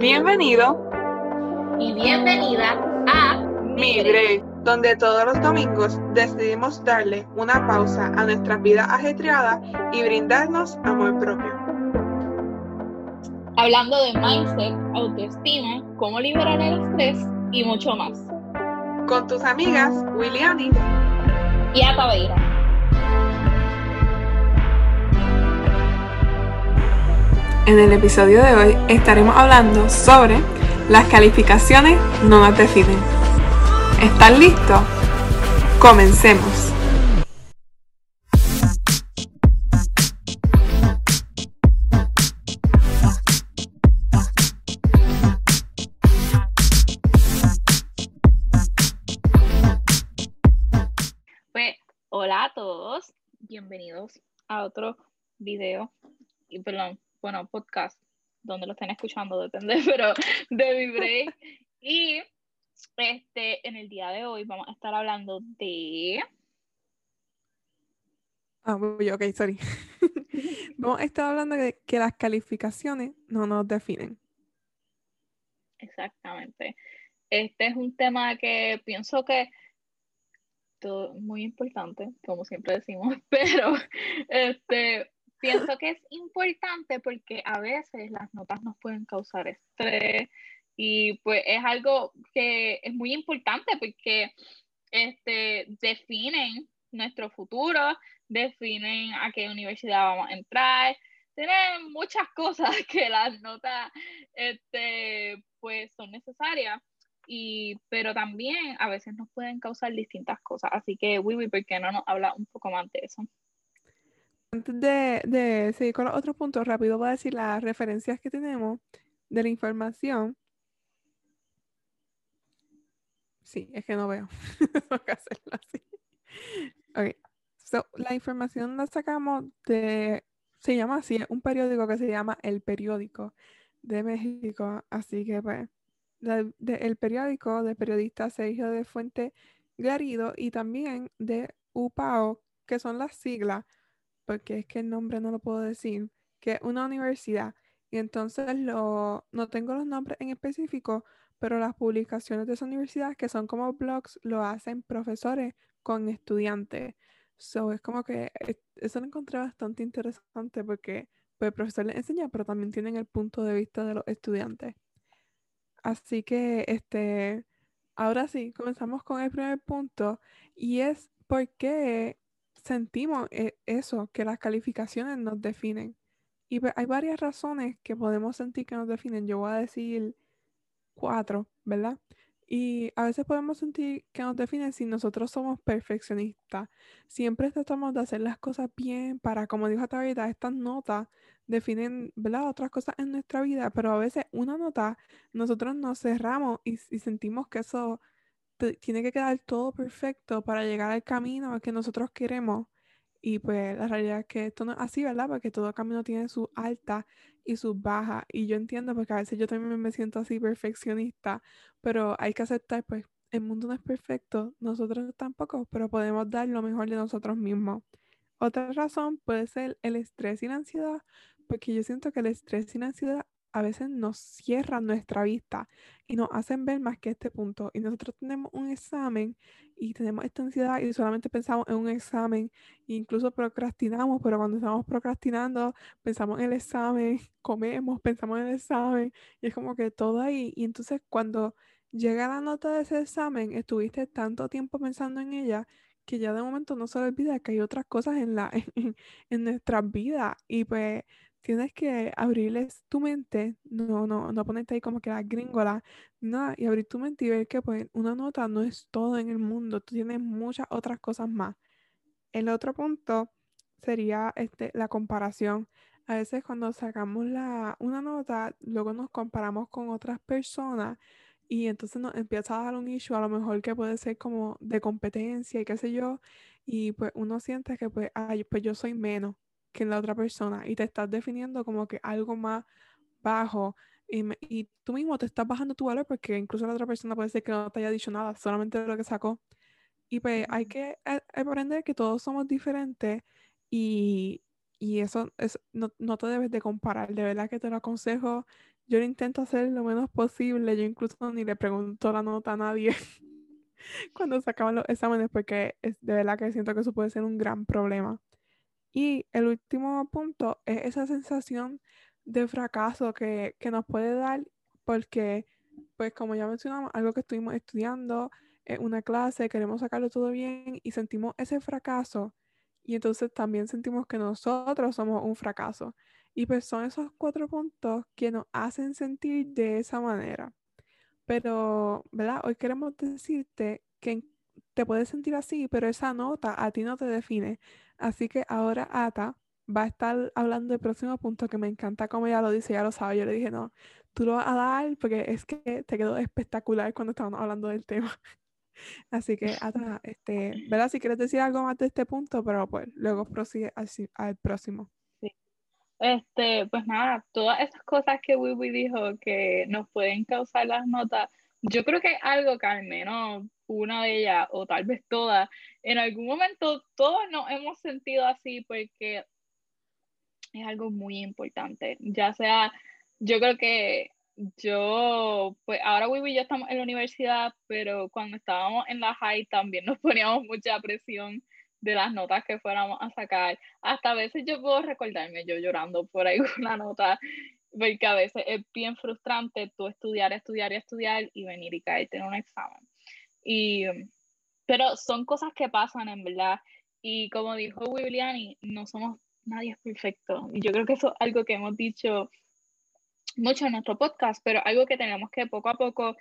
Bienvenido y bienvenida a Mi Break, donde todos los domingos decidimos darle una pausa a nuestra vida ajetreada y brindarnos amor propio. Hablando de mindset, autoestima, cómo liberar el estrés y mucho más. Con tus amigas Williani y Ataveira. En el episodio de hoy estaremos hablando sobre las calificaciones no nos definen. ¿Están listos? Comencemos. Pues, hola a todos, bienvenidos a otro video, y perdón, bueno, podcast donde lo estén escuchando, depende, pero de mi break. Y este, en el día de hoy vamos a estar hablando de... Ah, ok, sorry. vamos a estar hablando de que las calificaciones no nos definen. Exactamente. Este es un tema que pienso que todo muy importante, como siempre decimos, pero este pienso que es importante porque a veces las notas nos pueden causar estrés y pues es algo que es muy importante porque este, definen nuestro futuro, definen a qué universidad vamos a entrar, tienen muchas cosas que las notas este, pues son necesarias. Y, pero también a veces nos pueden causar distintas cosas. Así que, Wiwi, ¿por qué no nos habla un poco más de eso? Antes de, seguir con los otros puntos, rápido voy a decir las referencias que tenemos de la información. Sí, es que no veo. Tengo que hacerlo así. Ok. la información la sacamos de, se llama así, un periódico que se llama El Periódico de México. Así que, pues, el periódico de periodista Sergio de Fuente Garido y también de UPAO, que son las siglas porque es que el nombre no lo puedo decir, que es una universidad. Y entonces lo, no tengo los nombres en específico, pero las publicaciones de esa universidad, que son como blogs, lo hacen profesores con estudiantes. So, es como que eso lo encontré bastante interesante porque pues, el profesor les enseña, pero también tienen el punto de vista de los estudiantes. Así que, este, ahora sí, comenzamos con el primer punto y es por qué sentimos eh, eso, que las calificaciones nos definen. Y hay varias razones que podemos sentir que nos definen. Yo voy a decir cuatro, ¿verdad? Y a veces podemos sentir que nos definen si nosotros somos perfeccionistas. Siempre tratamos de hacer las cosas bien para, como dijo Tabitha, estas notas definen, ¿verdad? Otras cosas en nuestra vida, pero a veces una nota nosotros nos cerramos y sentimos que eso tiene que quedar todo perfecto para llegar al camino que nosotros queremos. Y pues la realidad es que esto no es así, ¿verdad? Porque todo camino tiene su alta y su baja. Y yo entiendo porque a veces yo también me siento así perfeccionista, pero hay que aceptar, pues el mundo no es perfecto, nosotros tampoco, pero podemos dar lo mejor de nosotros mismos. Otra razón puede ser el estrés y la ansiedad, porque yo siento que el estrés y la ansiedad a veces nos cierran nuestra vista y nos hacen ver más que este punto. Y nosotros tenemos un examen y tenemos esta ansiedad y solamente pensamos en un examen, e incluso procrastinamos, pero cuando estamos procrastinando pensamos en el examen, comemos, pensamos en el examen y es como que todo ahí. Y entonces cuando llega la nota de ese examen, estuviste tanto tiempo pensando en ella que ya de momento no se olvida que hay otras cosas en, la, en, en nuestras vidas y pues tienes que abrirles tu mente, no, no, no ponerte ahí como que la gringola, nada, y abrir tu mente y ver que pues una nota no es todo en el mundo, tú tienes muchas otras cosas más. El otro punto sería este, la comparación. A veces cuando sacamos la, una nota, luego nos comparamos con otras personas y entonces nos empieza a dar un issue a lo mejor que puede ser como de competencia y qué sé yo, y pues uno siente que pues, ay, pues yo soy menos que la otra persona y te estás definiendo como que algo más bajo y, tú mismo te estás bajando tu valor porque incluso la otra persona puede ser que no te haya dicho nada, solamente lo que sacó. Y pues hay que aprender que todos somos diferentes y, y eso es, no, no, te debes de comparar. De verdad que te lo aconsejo. yo lo intento hacer lo menos posible. Yo incluso ni le pregunto la nota a nadie cuando se acaban los exámenes porque es de verdad que siento que eso puede ser un gran problema. Y el último punto es esa sensación de fracaso que, que nos puede dar porque, pues como ya mencionamos, algo que estuvimos estudiando, es una clase, queremos sacarlo todo bien y sentimos ese fracaso y entonces también sentimos que nosotros somos un fracaso. Y pues son esos cuatro puntos que nos hacen sentir de esa manera. Pero, ¿verdad? Hoy queremos decirte que te puedes sentir así, pero esa nota a ti no te define. Así que ahora Ata va a estar hablando del próximo punto que me encanta como ella lo dice, ya lo sabe. Yo le dije, no, tú lo vas a dar porque es que te quedó espectacular cuando estábamos hablando del tema. Así que, Ata, este, ¿verdad? Si quieres decir algo más de este punto, pero pues luego prosigue al, al próximo. Este, pues nada, todas esas cosas que Wiwi dijo que nos pueden causar las notas, yo creo que algo que al menos una de ellas, o tal vez todas, en algún momento todos nos hemos sentido así porque es algo muy importante. Ya sea, yo creo que yo, pues ahora Wiwi y yo estamos en la universidad, pero cuando estábamos en la high también nos poníamos mucha presión de las notas que fuéramos a sacar. Hasta a veces yo puedo recordarme yo llorando por alguna nota, porque a veces es bien frustrante tú estudiar, estudiar y estudiar y venir y caerte en un examen. Y, pero son cosas que pasan en verdad. Y como dijo Williani, no somos nadie es perfecto. Y yo creo que eso es algo que hemos dicho mucho en nuestro podcast, pero algo que tenemos que poco a poco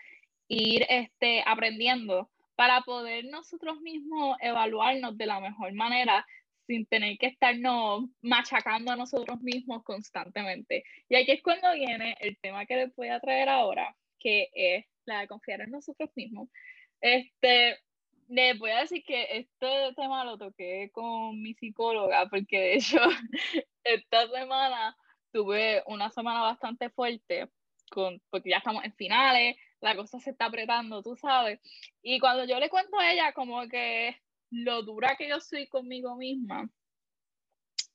ir este, aprendiendo para poder nosotros mismos evaluarnos de la mejor manera sin tener que estarnos machacando a nosotros mismos constantemente. Y aquí es cuando viene el tema que les voy a traer ahora, que es la de confiar en nosotros mismos. Este, les voy a decir que este tema lo toqué con mi psicóloga, porque de hecho esta semana tuve una semana bastante fuerte, con, porque ya estamos en finales, la cosa se está apretando, tú sabes. Y cuando yo le cuento a ella como que lo dura que yo soy conmigo misma,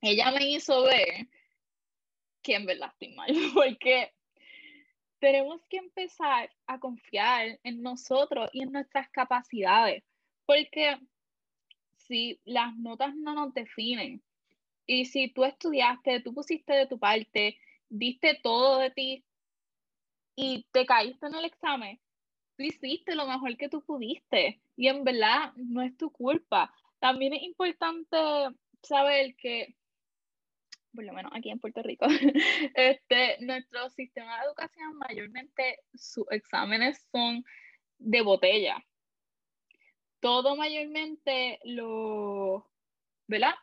ella me hizo ver que en verdad estoy mal, porque tenemos que empezar a confiar en nosotros y en nuestras capacidades, porque si las notas no nos definen, y si tú estudiaste, tú pusiste de tu parte, diste todo de ti y te caíste en el examen, tú hiciste lo mejor que tú pudiste y en verdad no es tu culpa. También es importante saber que, por lo menos aquí en Puerto Rico, este, nuestro sistema de educación mayormente sus exámenes son de botella. Todo mayormente lo, ¿verdad?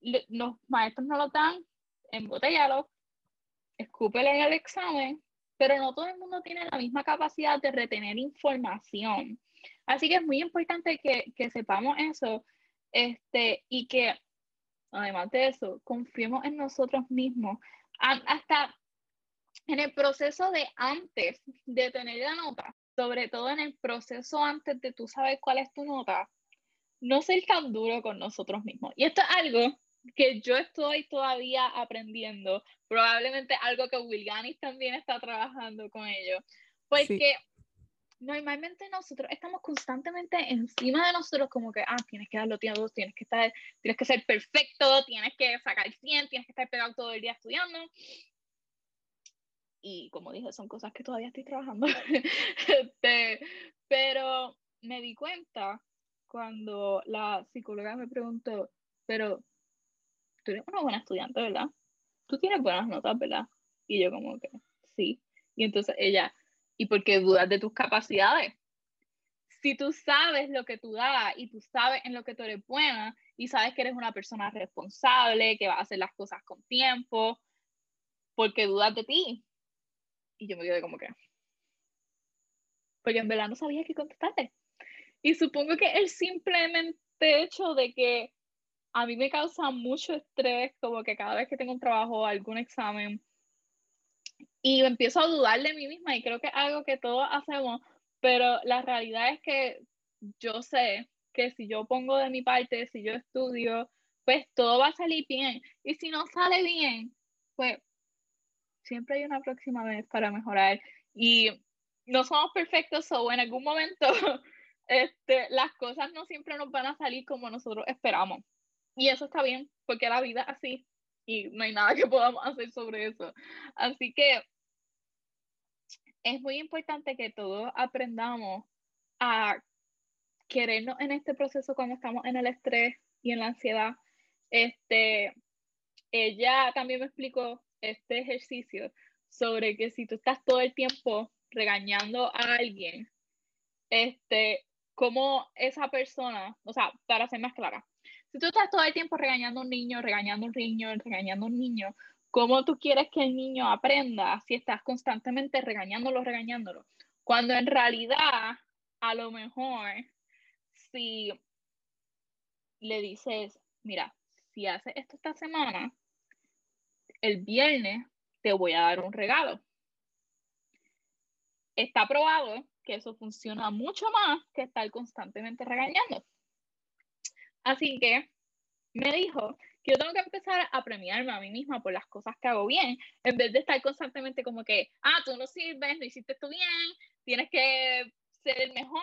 los maestros no lo dan, embotellalo, escúpele en el examen, pero no todo el mundo tiene la misma capacidad de retener información. Así que es muy importante que, que sepamos eso este, y que, además de eso, confiemos en nosotros mismos. Hasta en el proceso de antes de tener la nota, sobre todo en el proceso antes de tú saber cuál es tu nota, no ser tan duro con nosotros mismos. Y esto es algo que yo estoy todavía aprendiendo, probablemente algo que Willianis también está trabajando con ellos, porque normalmente nosotros estamos constantemente encima de nosotros como que, ah, tienes que darlo tiempo, tienes que estar, tienes que ser perfecto, tienes que sacar 100, tienes que estar pegado todo el día estudiando. Y como dije, son cosas que todavía estoy trabajando. este, pero me di cuenta cuando la psicóloga me preguntó, pero tú eres una buena estudiante, ¿verdad? Tú tienes buenas notas, ¿verdad? Y yo como que, sí. Y entonces ella, ¿y por qué dudas de tus capacidades? Si tú sabes lo que tú das y tú sabes en lo que tú eres buena y sabes que eres una persona responsable, que va a hacer las cosas con tiempo, ¿por qué dudas de ti? Y yo me quedé como que, porque en verdad no sabía qué contestarte. Y supongo que el simplemente hecho de que a mí me causa mucho estrés, como que cada vez que tengo un trabajo o algún examen, y empiezo a dudar de mí misma, y creo que es algo que todos hacemos, pero la realidad es que yo sé que si yo pongo de mi parte, si yo estudio, pues todo va a salir bien. Y si no sale bien, pues siempre hay una próxima vez para mejorar y no somos perfectos o en algún momento este, las cosas no siempre nos van a salir como nosotros esperamos. Y eso está bien, porque la vida así y no hay nada que podamos hacer sobre eso. Así que es muy importante que todos aprendamos a querernos en este proceso cuando estamos en el estrés y en la ansiedad. Este, ella también me explicó este ejercicio sobre que si tú estás todo el tiempo regañando a alguien, este, como esa persona, o sea, para ser más clara, si tú estás todo el tiempo regañando a un niño, regañando a un niño, regañando a un niño, ¿cómo tú quieres que el niño aprenda si estás constantemente regañándolo, regañándolo? Cuando en realidad, a lo mejor, si le dices, mira, si haces esto esta semana, el viernes te voy a dar un regalo. Está probado que eso funciona mucho más que estar constantemente regañando. Así que me dijo que yo tengo que empezar a premiarme a mí misma por las cosas que hago bien, en vez de estar constantemente como que, ah, tú no sirves, no hiciste esto bien, tienes que ser el mejor.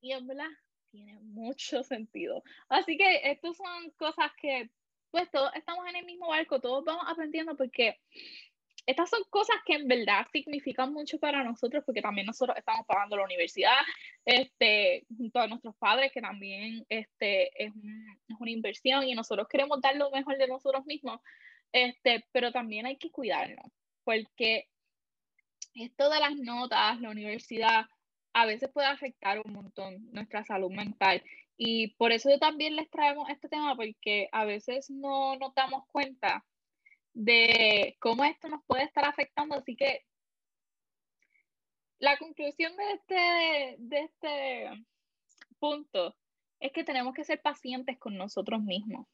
Y en verdad, tiene mucho sentido. Así que estas son cosas que, pues todos estamos en el mismo barco, todos vamos aprendiendo porque estas son cosas que en verdad significan mucho para nosotros porque también nosotros estamos pagando la universidad este, junto a nuestros padres que también este, es, es una inversión y nosotros queremos dar lo mejor de nosotros mismos, este, pero también hay que cuidarnos porque esto de las notas, la universidad, a veces puede afectar un montón nuestra salud mental. Y por eso también les traemos este tema, porque a veces no nos damos cuenta de cómo esto nos puede estar afectando. Así que la conclusión de este, de este punto es que tenemos que ser pacientes con nosotros mismos.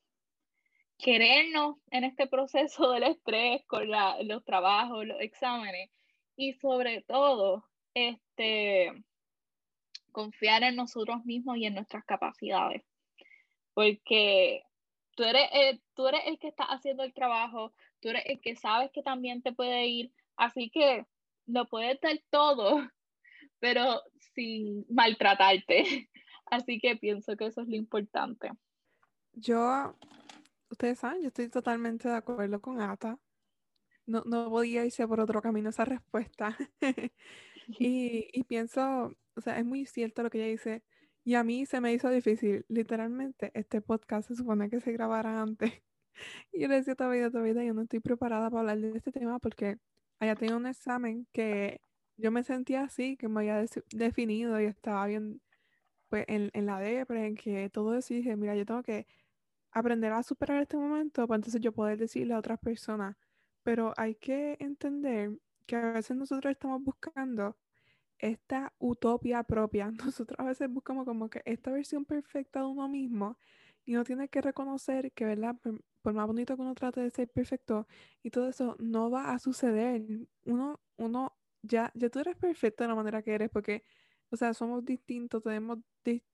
Querernos en este proceso del estrés, con los trabajos, los exámenes y sobre todo, este, confiar en nosotros mismos y en nuestras capacidades. Porque tú eres, el, tú eres el que está haciendo el trabajo, tú eres el que sabes que también te puede ir, así que lo puedes dar todo, pero sin maltratarte. Así que pienso que eso es lo importante. Yo, ustedes saben, yo estoy totalmente de acuerdo con Ata. No, no podía irse por otro camino esa respuesta. y, y pienso, o sea, es muy cierto lo que ella dice. Y a mí se me hizo difícil. Literalmente, este podcast se supone que se grabara antes. Y yo le decía todavía, todavía, yo no estoy preparada para hablar de este tema porque allá tengo un examen que yo me sentía así, que me había definido y estaba bien pues, en, en la depre, en que todo eso, mira, yo tengo que aprender a superar este momento para entonces yo poder decirle a otras personas. Pero hay que entender que a veces nosotros estamos buscando esta utopía propia. Nosotros a veces buscamos como que esta versión perfecta de uno mismo y uno tiene que reconocer que, ¿verdad? Por, más bonito que uno trate de ser perfecto y todo eso, no va a suceder. Uno, uno, ya, ya tú eres perfecto de la manera que eres porque, o sea, somos distintos, tenemos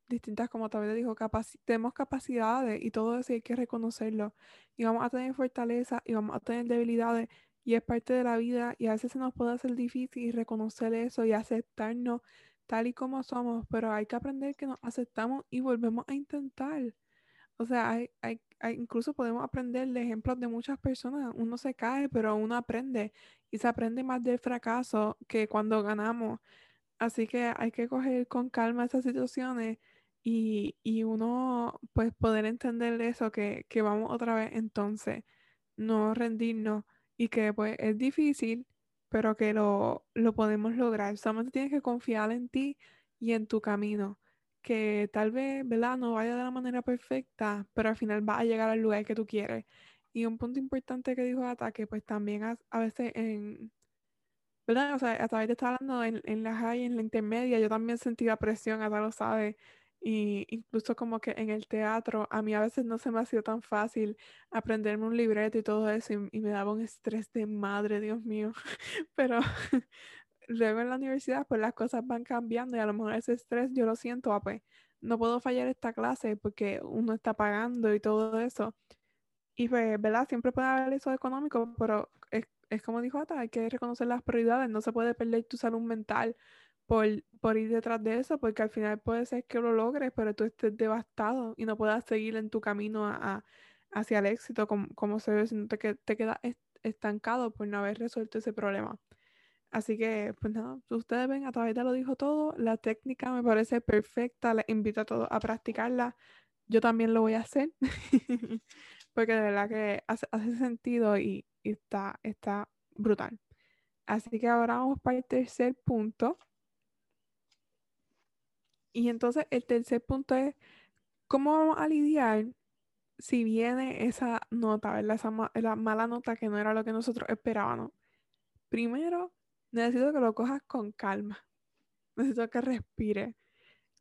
distintas, como tal dijo, tenemos capacidades y todo eso hay que reconocerlo. Y vamos a tener fortaleza y vamos a tener debilidades y es parte de la vida y a veces se nos puede hacer difícil reconocer eso y aceptarnos tal y como somos, pero hay que aprender que nos aceptamos y volvemos a intentar. O sea, hay, hay, incluso podemos aprender de ejemplos de muchas personas. Uno se cae, pero uno aprende y se aprende más del fracaso que cuando ganamos. Así que hay que coger con calma esas situaciones y, y uno pues poder entender eso, que, que vamos otra vez entonces, no rendirnos y que pues es difícil, pero que lo, lo podemos lograr. Solamente tienes que confiar en ti y en tu camino, que tal vez, ¿verdad? No vaya de la manera perfecta, pero al final va a llegar al lugar que tú quieres. Y un punto importante que dijo Ata, que pues también a, a veces en, ¿verdad? O sea, a través de estar hablando en, en la high, en la intermedia, yo también sentía presión, Ata lo sabe, y incluso como que en el teatro, a mí a veces no se me ha sido tan fácil aprenderme un libreto y todo eso y, me daba un estrés de madre, Dios mío. Pero luego en la universidad pues las cosas van cambiando y a lo mejor ese estrés yo lo siento, ah, pues no puedo fallar esta clase porque uno está pagando y todo eso. Y pues, ¿verdad? Siempre puede haber eso económico, pero es, es como dijo Ata, hay que reconocer las prioridades, no se puede perder tu salud mental por, por ir detrás de eso, porque al final puede ser que lo logres, pero tú estés devastado y no puedas seguir en tu camino a, hacia el éxito como, como se ve, sino que te quedas estancado por no haber resuelto ese problema. Así que, pues nada, ustedes ven, a través de lo dijo todo, la técnica me parece perfecta, les invito a todos a practicarla. Yo también lo voy a hacer, porque de verdad que hace, sentido y, está, está brutal. Así que ahora vamos para el tercer punto. Y entonces el tercer punto es cómo vamos a lidiar si viene esa nota, ¿verdad? Esa la mala nota que no era lo que nosotros esperábamos. Primero, necesito que lo cojas con calma. Necesito que respires.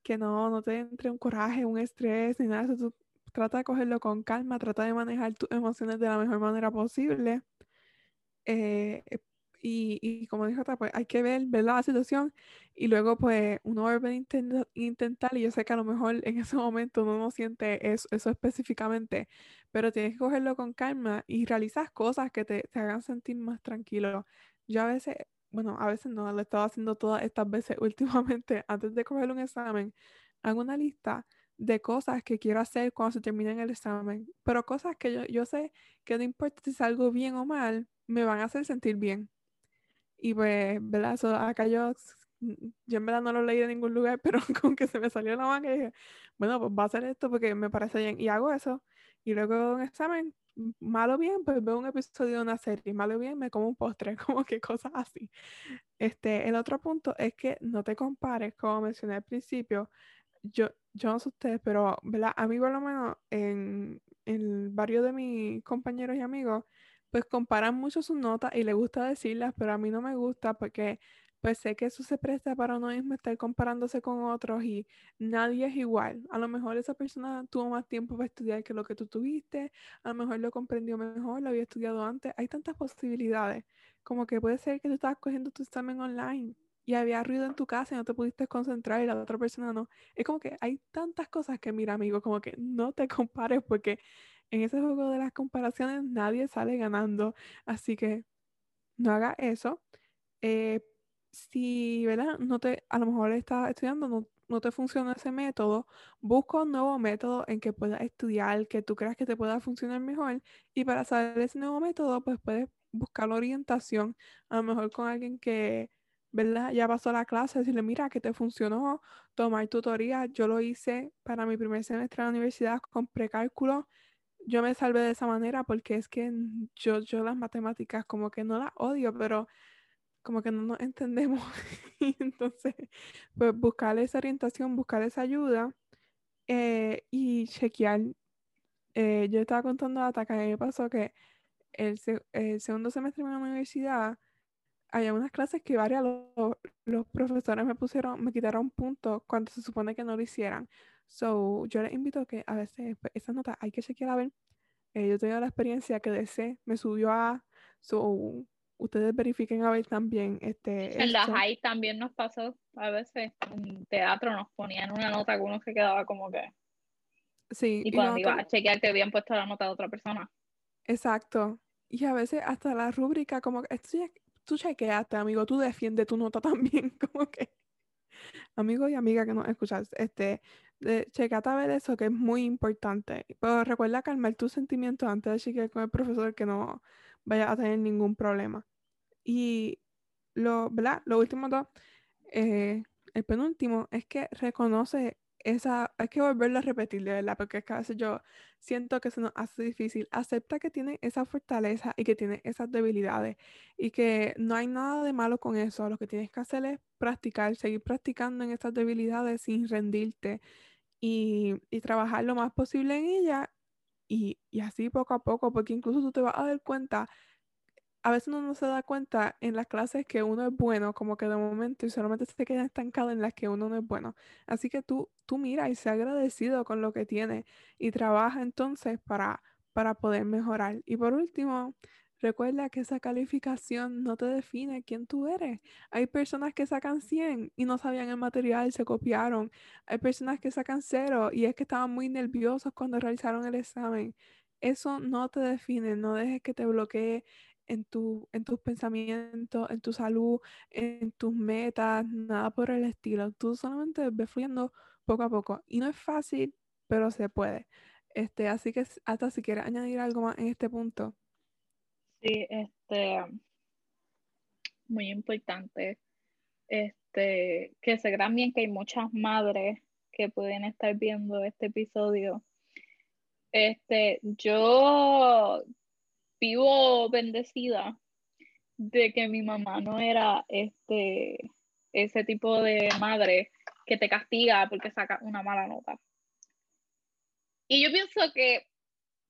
Que no, no te entre un coraje, un estrés, ni nada Tú trata de cogerlo con calma, trata de manejar tus emociones de la mejor manera posible. Eh, y, como dijo otra, pues hay que ver, ver la situación y luego pues uno vuelve a intentar y yo sé que a lo mejor en ese momento uno no siente eso, eso específicamente, pero tienes que cogerlo con calma y realizar cosas que te, te hagan sentir más tranquilo. Yo a veces bueno, a veces no, lo he estado haciendo todas estas veces últimamente, antes de coger un examen, hago una lista de cosas que quiero hacer cuando se termine el examen, pero cosas que yo, yo sé que no importa si salgo bien o mal, me van a hacer sentir bien. Y pues, ¿verdad? Eso, acá yo, yo en verdad no lo leí de ningún lugar, pero con que se me salió la manga y dije, bueno, pues va a ser esto porque me parece bien. Y hago eso. Y luego un examen, malo bien, pues veo un episodio de una serie, malo bien, me como un postre, como que cosas así. Este, el otro punto es que no te compares, como mencioné al principio, yo, yo no sé ustedes, pero ¿verdad? a mí por lo menos en, el barrio de mis compañeros y amigos, pues comparan mucho sus notas y les gusta decirlas, pero a mí no me gusta porque pues sé que eso se presta para uno mismo estar comparándose con otros y nadie es igual. A lo mejor esa persona tuvo más tiempo para estudiar que lo que tú tuviste, a lo mejor lo comprendió mejor, lo había estudiado antes. Hay tantas posibilidades, como que puede ser que tú estabas cogiendo tu examen online y había ruido en tu casa y no te pudiste concentrar y la otra persona no. Es como que hay tantas cosas que, mira, amigo, como que no te compares porque en ese juego de las comparaciones nadie sale ganando. Así que no haga eso. Eh, si, ¿verdad? No te, a lo mejor estás estudiando, no, no te funciona ese método, busca un nuevo método en que puedas estudiar, que tú creas que te pueda funcionar mejor. Y para saber ese nuevo método, pues puedes buscar orientación, a lo mejor con alguien que, ¿verdad? Ya pasó la clase, decirle, mira, que te funcionó, tomar tutoría. Yo lo hice para mi primer semestre en la universidad con precálculo. Yo me salvé de esa manera porque es que yo, yo las matemáticas como que no las odio, pero como que no nos entendemos. y entonces, pues buscar esa orientación, buscar esa ayuda eh, y chequear. Eh, yo estaba contando a mí me pasó que el, segundo semestre de la universidad había unas clases que varios los, profesores me pusieron, me quitaron puntos cuando se supone que no lo hicieran. So, yo les invito a que a veces pues, esas notas hay que chequear a ver. Eh, yo tengo la experiencia que de me subió a so, ustedes verifiquen a ver también. Este, en la high también nos pasó a veces, en teatro nos ponían una nota que uno se quedaba como que... Sí. Y cuando iba a chequear que habían puesto la nota de otra persona. Exacto. Y a veces hasta la rúbrica, como que tú chequeaste, amigo, tú defiendes tu nota también, como que... Amigo y amiga que nos escuchas, este, de, checate a ver eso que es muy importante. Pero recuerda calmar tus sentimientos antes de chequear con el profesor que no vaya a tener ningún problema. Y lo, ¿verdad? Lo último dos, eh, el penúltimo, es que reconoce esa, hay que volverlo a repetir, de verdad, porque es que a veces yo siento que se nos hace difícil. Acepta que tiene esa fortaleza y que tiene esas debilidades y que no hay nada de malo con eso. Lo que tienes que hacer es practicar, seguir practicando en esas debilidades sin rendirte y, y trabajar lo más posible en ella y, y así poco a poco, porque incluso tú te vas a dar cuenta a veces uno no se da cuenta en las clases que uno es bueno, como que de momento y solamente se queda estancado en las que uno no es bueno. Así que tú, tú mira y sé agradecido con lo que tienes y trabaja entonces para, para poder mejorar. Y por último, recuerda que esa calificación no te define quién tú eres. Hay personas que sacan 100 y no sabían el material, se copiaron. Hay personas que sacan 0 y es que estaban muy nerviosos cuando realizaron el examen eso no te define, no dejes que te bloquee en, tu, en tus pensamientos, en tu salud, en tus metas, nada por el estilo. Tú solamente ves fluyendo poco a poco. Y no es fácil, pero se puede. Este, así que hasta si quieres añadir algo más en este punto. Sí, este, muy importante. Este, que se crean bien que hay muchas madres que pueden estar viendo este episodio. Este, yo vivo bendecida de que mi mamá no era este ese tipo de madre que te castiga porque saca una mala nota. Y yo pienso que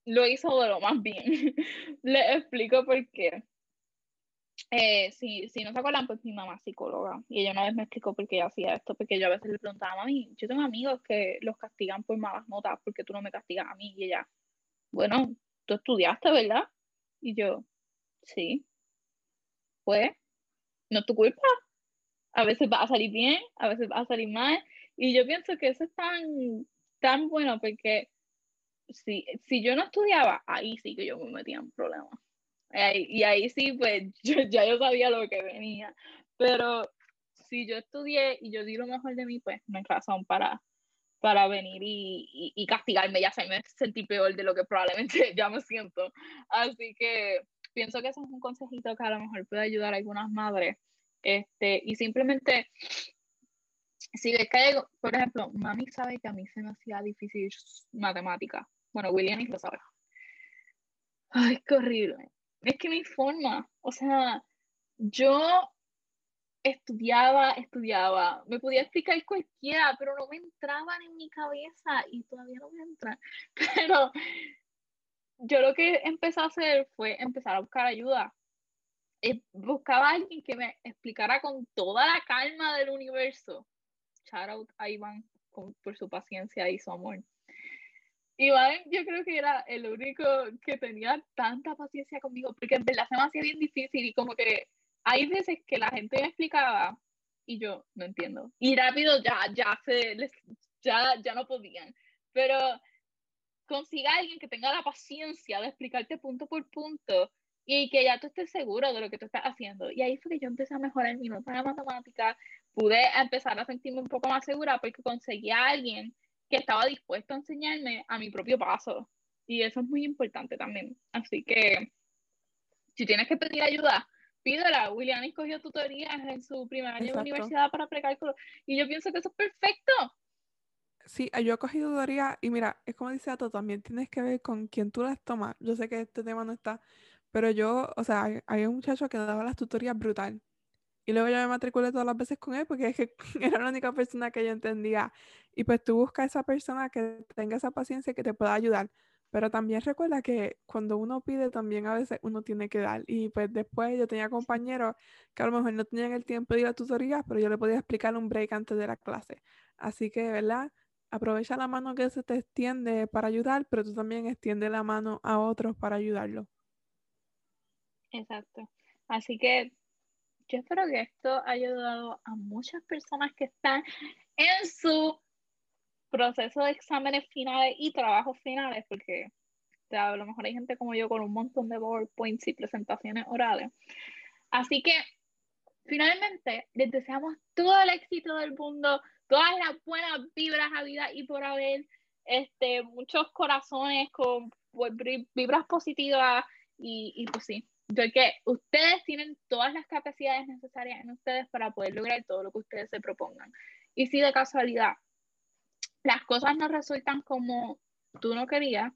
lo hizo de lo más bien. Le explico por qué. Eh, si, si no se acuerdan, pues mi mamá es psicóloga y ella una vez me explicó por qué ella hacía esto, porque yo a veces le preguntaba, mami, yo tengo amigos que los castigan por malas notas, porque tú no me castigas a mí? Y ella, bueno, tú estudiaste, ¿verdad? Y yo, sí. Pues, no es tu culpa. A veces va a salir bien, a veces va a salir mal. Y yo pienso que eso es tan, tan bueno porque si, si yo no estudiaba, ahí sí que yo me metía en problemas. y ahí sí, pues yo, ya yo sabía lo que venía. Pero si yo estudié y yo di lo mejor de mí, pues no hay razón para, para venir y, y, castigarme y hacerme sentir peor de lo que probablemente ya me siento. Así que pienso que eso es un consejito que a lo mejor puede ayudar a algunas madres. Este, y simplemente, si ves que por ejemplo, mami sabe que a mí se me hacía difícil matemática. Bueno, William lo sabe. Ay, qué horrible. Es que mi forma, o sea, yo estudiaba, estudiaba, me podía explicar cualquiera, pero no me entraban en mi cabeza y todavía no me entran. Pero yo lo que empecé a hacer fue empezar a buscar ayuda. Eh, buscaba a alguien que me explicara con toda la calma del universo. Shout out a Iván por su paciencia y su amor. Iván, yo creo que era el único que tenía tanta paciencia conmigo, porque en verdad se me hacía bien difícil y como que hay veces que la gente me explicaba y yo no entiendo. Y rápido ya, ya se ya, ya no podían. Pero consiga a alguien que tenga la paciencia de explicarte punto por punto y que ya tú estés seguro de lo que tú estás haciendo. Y ahí fue que yo empecé a mejorar mi nota de matemática, pude empezar a sentirme un poco más segura porque conseguí a alguien que estaba dispuesto a enseñarme a mi propio paso. Y eso es muy importante también. Así que si tienes que pedir ayuda, pídela. William escogió tutorías en su primer año de universidad para precálculo y yo pienso que eso es perfecto. Sí, yo he cogido tutoría y mira, es como dice Ato, también tienes que ver con quién tú las tomas. Yo sé que este tema no está, pero yo, o sea, hay, un muchacho que daba las tutorías brutal. Y luego yo me matriculé todas las veces con él porque es que era la única persona que yo entendía. Y pues tú buscas a esa persona que tenga esa paciencia y que te pueda ayudar. Pero también recuerda que cuando uno pide, también a veces uno tiene que dar. Y pues después yo tenía compañeros que a lo mejor no tenían el tiempo de ir a tutorías, pero yo le podía explicar un break antes de la clase. Así que, ¿verdad? Aprovecha la mano que se te extiende para ayudar, pero tú también extiende la mano a otros para ayudarlo. Exacto. Así que yo espero que esto haya ayudado a muchas personas que están en su proceso de exámenes finales y trabajos finales, porque a lo mejor hay gente como yo con un montón de PowerPoints y presentaciones orales. Así que finalmente les deseamos todo el éxito del mundo, todas las buenas vibras a vida y por haber, este, muchos corazones con pues, vibras positivas y, pues sí, que ustedes tienen todas las capacidades necesarias en ustedes para poder lograr todo lo que ustedes se propongan. Y si de casualidad las cosas no resultan como tú no querías,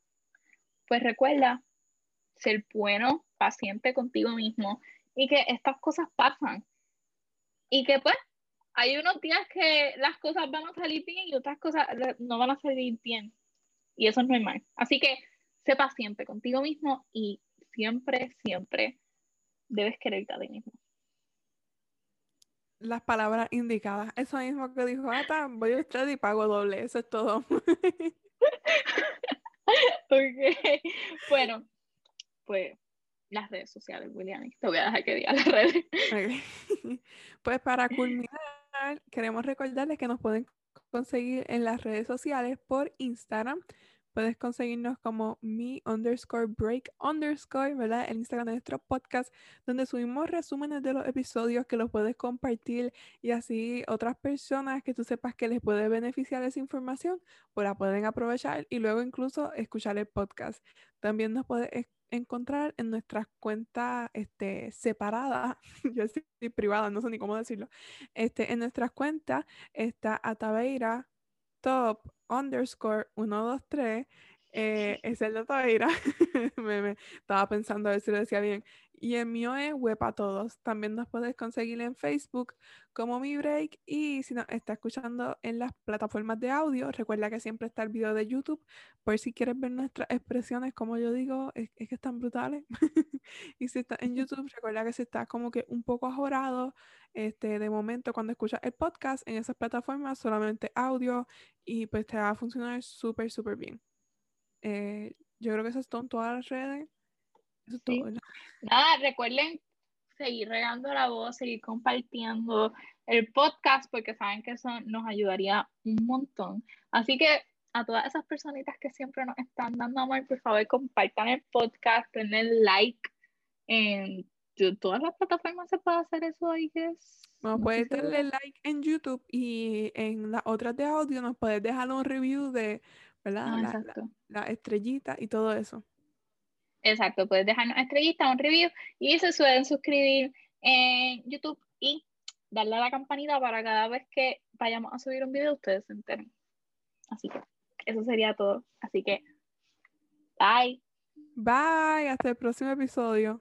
pues recuerda ser bueno, paciente contigo mismo y que estas cosas pasan. Y que pues hay unos días que las cosas van a salir bien y otras cosas no van a salir bien. Y eso es normal. Así que sé paciente contigo mismo y siempre, siempre debes quererte a ti mismo las palabras indicadas. Eso mismo que dijo Ata, voy a usted y pago doble, eso es todo. ok, bueno, pues las redes sociales, William, te voy a dejar que diga las redes. Pues para culminar, queremos recordarles que nos pueden conseguir en las redes sociales por Instagram puedes conseguirnos como me underscore break underscore, ¿verdad? El Instagram de nuestro podcast, donde subimos resúmenes de los episodios que los puedes compartir y así otras personas que tú sepas que les puede beneficiar esa información, pues la pueden aprovechar y luego incluso escuchar el podcast. También nos puedes encontrar en nuestras cuentas este, separadas, yo estoy privada, no sé ni cómo decirlo, este, en nuestras cuentas está Ataveira top underscore 123 eh, es el de Taveira. me, me, estaba pensando a ver si lo decía bien. Y el mío es Web a Todos. También nos puedes conseguir en Facebook como Mi Break. Y si nos está escuchando en las plataformas de audio, recuerda que siempre está el video de YouTube. Por si quieres ver nuestras expresiones, como yo digo, es, que están brutales. y si está en YouTube, recuerda que si está como que un poco ajorado, este, de momento cuando escuchas el podcast en esas plataformas, solamente audio. Y pues te va a funcionar súper, súper bien. Eh, yo creo que eso es todo en todas las redes. Eso es todo, Nada, recuerden seguir regando la voz, seguir compartiendo el podcast, porque saben que eso nos ayudaría un montón. Así que a todas esas personitas que siempre nos están dando amor, por favor, compartan el podcast, denle like en todas las plataformas se puede hacer eso, ahí que No, puedes darle like en YouTube y en las otras de audio nos puedes dejar un review de ¿verdad? Ah, la, estrellita y todo eso. Exacto, puedes dejarnos estrellita, un review y se suelen suscribir en YouTube y darle a la campanita para cada vez que vayamos a subir un video ustedes se enteren. Así que eso sería todo. Así que, bye. Bye, hasta el próximo episodio.